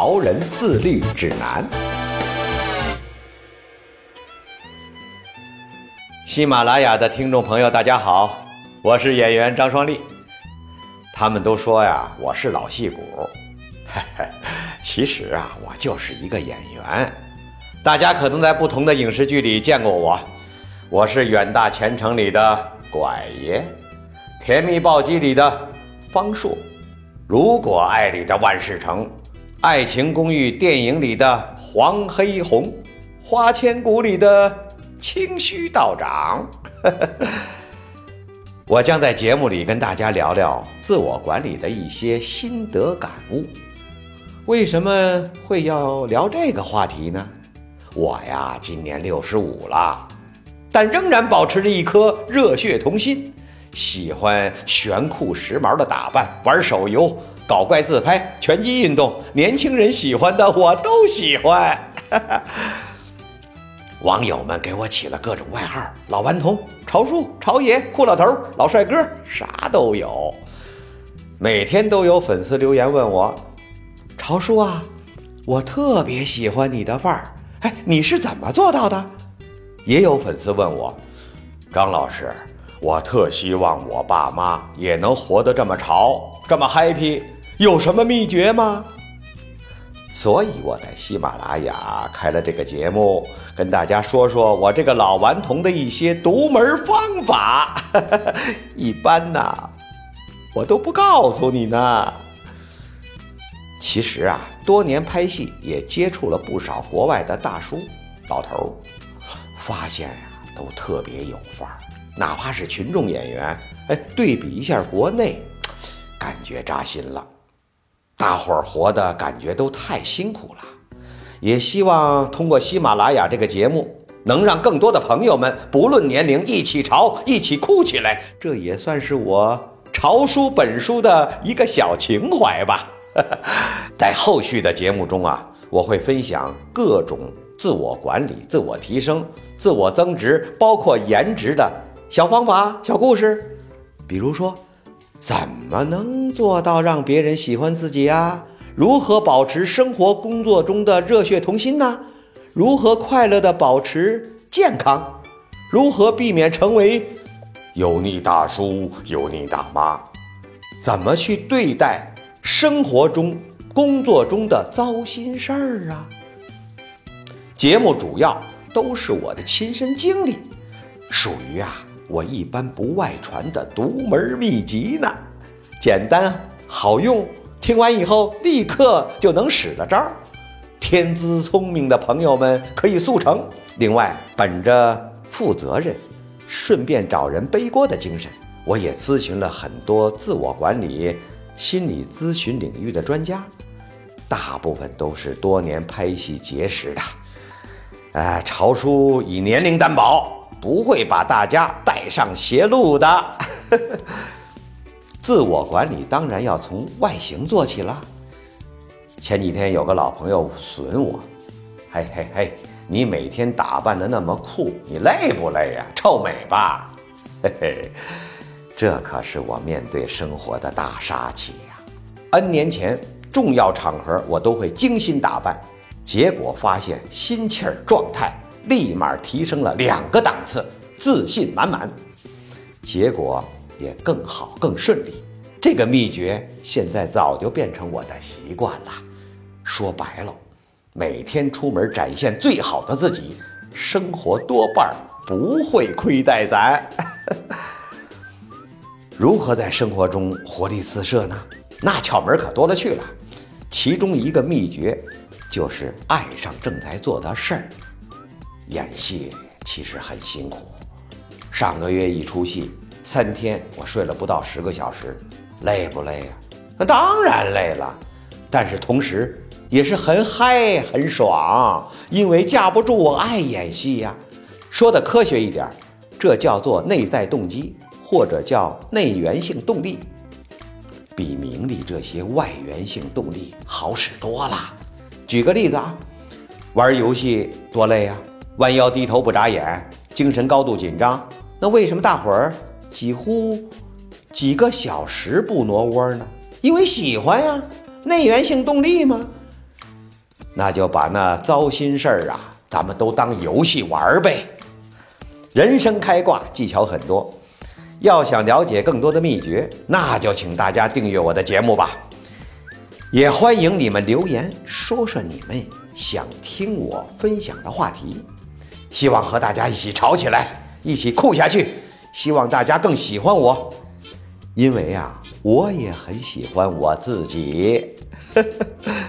潮人自律指南》。喜马拉雅的听众朋友，大家好，我是演员张双立。他们都说呀，我是老戏骨，嘿嘿，其实啊，我就是一个演员。大家可能在不同的影视剧里见过我，我是《远大前程》里的拐爷。《甜蜜暴击》里的方硕，《如果爱》里的万事成，《爱情公寓》电影里的黄黑红，《花千骨》里的清虚道长。我将在节目里跟大家聊聊自我管理的一些心得感悟。为什么会要聊这个话题呢？我呀，今年六十五了，但仍然保持着一颗热血童心。喜欢炫酷时髦的打扮，玩手游，搞怪自拍，拳击运动，年轻人喜欢的我都喜欢。网友们给我起了各种外号：老顽童、潮叔、潮爷、酷老头、老帅哥，啥都有。每天都有粉丝留言问我：“潮叔啊，我特别喜欢你的范儿，哎，你是怎么做到的？”也有粉丝问我：“张老师。”我特希望我爸妈也能活得这么潮，这么 happy，有什么秘诀吗？所以我在喜马拉雅开了这个节目，跟大家说说我这个老顽童的一些独门方法。一般呐，我都不告诉你呢。其实啊，多年拍戏也接触了不少国外的大叔、老头发现呀，都特别有范儿。哪怕是群众演员，哎，对比一下国内，感觉扎心了。大伙儿活的感觉都太辛苦了。也希望通过喜马拉雅这个节目，能让更多的朋友们不论年龄一起潮，一起哭起来。这也算是我潮书本书的一个小情怀吧。在后续的节目中啊，我会分享各种自我管理、自我提升、自我增值，包括颜值的。小方法、小故事，比如说，怎么能做到让别人喜欢自己呀？如何保持生活工作中的热血童心呢？如何快乐的保持健康？如何避免成为油腻大叔、油腻大妈？怎么去对待生活中、工作中的糟心事儿啊？节目主要都是我的亲身经历，属于啊。我一般不外传的独门秘籍呢，简单好用，听完以后立刻就能使得招。天资聪明的朋友们可以速成。另外，本着负责任，顺便找人背锅的精神，我也咨询了很多自我管理、心理咨询领域的专家，大部分都是多年拍戏结识的。呃，潮叔以年龄担保。不会把大家带上邪路的。自我管理当然要从外形做起了。前几天有个老朋友损我，嘿嘿嘿，你每天打扮的那么酷，你累不累呀？臭美吧？嘿嘿，这可是我面对生活的大杀器呀。N 年前重要场合我都会精心打扮，结果发现心气儿状态。立马提升了两个档次，自信满满，结果也更好更顺利。这个秘诀现在早就变成我的习惯了。说白了，每天出门展现最好的自己，生活多半不会亏待咱。如何在生活中活力四射呢？那窍门可多了去了。其中一个秘诀就是爱上正在做的事儿。演戏其实很辛苦，上个月一出戏，三天我睡了不到十个小时，累不累呀？那当然累了，但是同时也是很嗨很爽，因为架不住我爱演戏呀。说的科学一点，这叫做内在动机，或者叫内源性动力，比名利这些外源性动力好使多了。举个例子啊，玩游戏多累啊，弯腰低头不眨眼，精神高度紧张。那为什么大伙儿几乎几个小时不挪窝呢？因为喜欢呀，内源性动力吗？那就把那糟心事儿啊，咱们都当游戏玩呗。人生开挂技巧很多，要想了解更多的秘诀，那就请大家订阅我的节目吧。也欢迎你们留言说说你们想听我分享的话题，希望和大家一起吵起来，一起酷下去。希望大家更喜欢我，因为啊，我也很喜欢我自己。